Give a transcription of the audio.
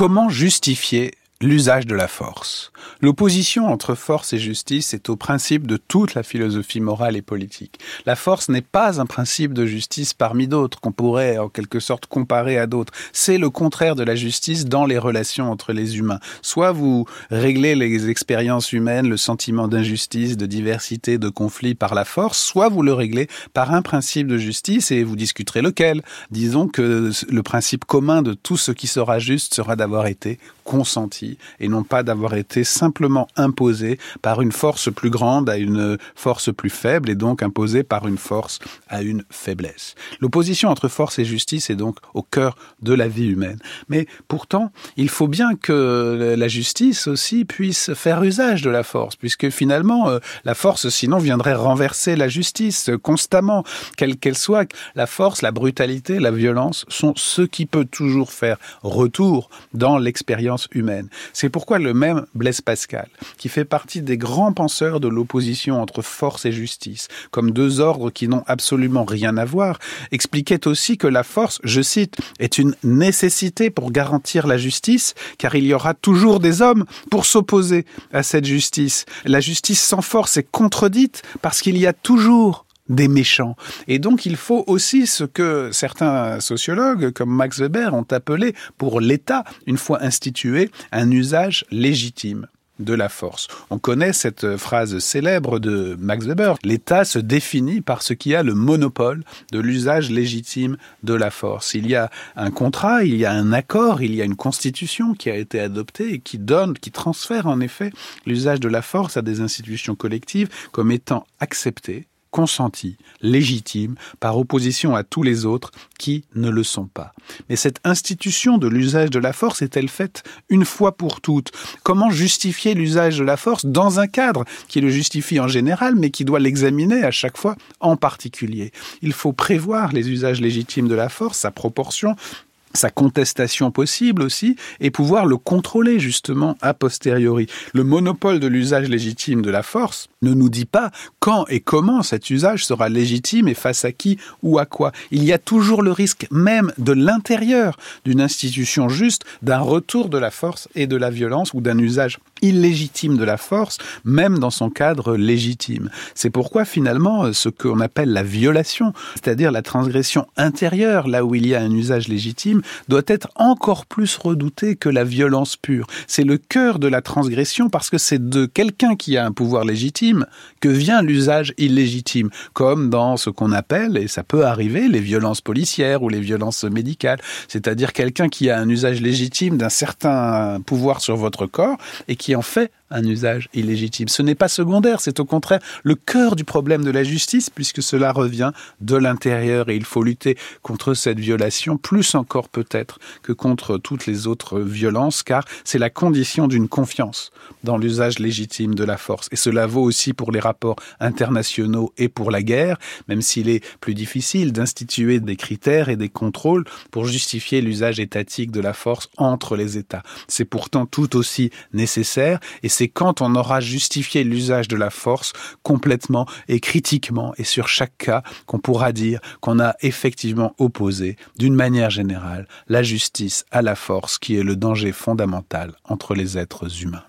Comment justifier l'usage de la force. L'opposition entre force et justice est au principe de toute la philosophie morale et politique. La force n'est pas un principe de justice parmi d'autres qu'on pourrait en quelque sorte comparer à d'autres. C'est le contraire de la justice dans les relations entre les humains. Soit vous réglez les expériences humaines, le sentiment d'injustice, de diversité, de conflit par la force, soit vous le réglez par un principe de justice et vous discuterez lequel. Disons que le principe commun de tout ce qui sera juste sera d'avoir été consenti et non pas d'avoir été simplement imposé par une force plus grande à une force plus faible et donc imposé par une force à une faiblesse. L'opposition entre force et justice est donc au cœur de la vie humaine. Mais pourtant, il faut bien que la justice aussi puisse faire usage de la force, puisque finalement, euh, la force sinon viendrait renverser la justice constamment, quelle qu'elle soit. La force, la brutalité, la violence sont ce qui peut toujours faire retour dans l'expérience humaine. C'est pourquoi le même Blaise Pascal, qui fait partie des grands penseurs de l'opposition entre force et justice, comme deux ordres qui n'ont absolument rien à voir, expliquait aussi que la force, je cite, est une nécessité pour garantir la justice, car il y aura toujours des hommes pour s'opposer à cette justice. La justice sans force est contredite parce qu'il y a toujours des méchants. Et donc il faut aussi ce que certains sociologues comme Max Weber ont appelé pour l'État, une fois institué, un usage légitime de la force. On connaît cette phrase célèbre de Max Weber. L'État se définit par ce qui a le monopole de l'usage légitime de la force. Il y a un contrat, il y a un accord, il y a une constitution qui a été adoptée et qui donne, qui transfère en effet l'usage de la force à des institutions collectives comme étant accepté consenti, légitime, par opposition à tous les autres qui ne le sont pas. Mais cette institution de l'usage de la force est-elle faite une fois pour toutes? Comment justifier l'usage de la force dans un cadre qui le justifie en général, mais qui doit l'examiner à chaque fois en particulier? Il faut prévoir les usages légitimes de la force, sa proportion, sa contestation possible aussi, et pouvoir le contrôler justement a posteriori. Le monopole de l'usage légitime de la force ne nous dit pas quand et comment cet usage sera légitime et face à qui ou à quoi. Il y a toujours le risque même de l'intérieur d'une institution juste d'un retour de la force et de la violence ou d'un usage illégitime de la force, même dans son cadre légitime. C'est pourquoi finalement ce qu'on appelle la violation, c'est-à-dire la transgression intérieure, là où il y a un usage légitime, doit être encore plus redouté que la violence pure. C'est le cœur de la transgression parce que c'est de quelqu'un qui a un pouvoir légitime que vient l'usage illégitime, comme dans ce qu'on appelle, et ça peut arriver, les violences policières ou les violences médicales, c'est-à-dire quelqu'un qui a un usage légitime d'un certain pouvoir sur votre corps et qui en fait un usage illégitime. Ce n'est pas secondaire, c'est au contraire le cœur du problème de la justice, puisque cela revient de l'intérieur et il faut lutter contre cette violation, plus encore peut-être que contre toutes les autres violences, car c'est la condition d'une confiance dans l'usage légitime de la force. Et cela vaut aussi pour les rapports internationaux et pour la guerre, même s'il est plus difficile d'instituer des critères et des contrôles pour justifier l'usage étatique de la force entre les États. C'est pourtant tout aussi nécessaire et c'est quand on aura justifié l'usage de la force complètement et critiquement et sur chaque cas qu'on pourra dire qu'on a effectivement opposé, d'une manière générale, la justice à la force qui est le danger fondamental entre les êtres humains.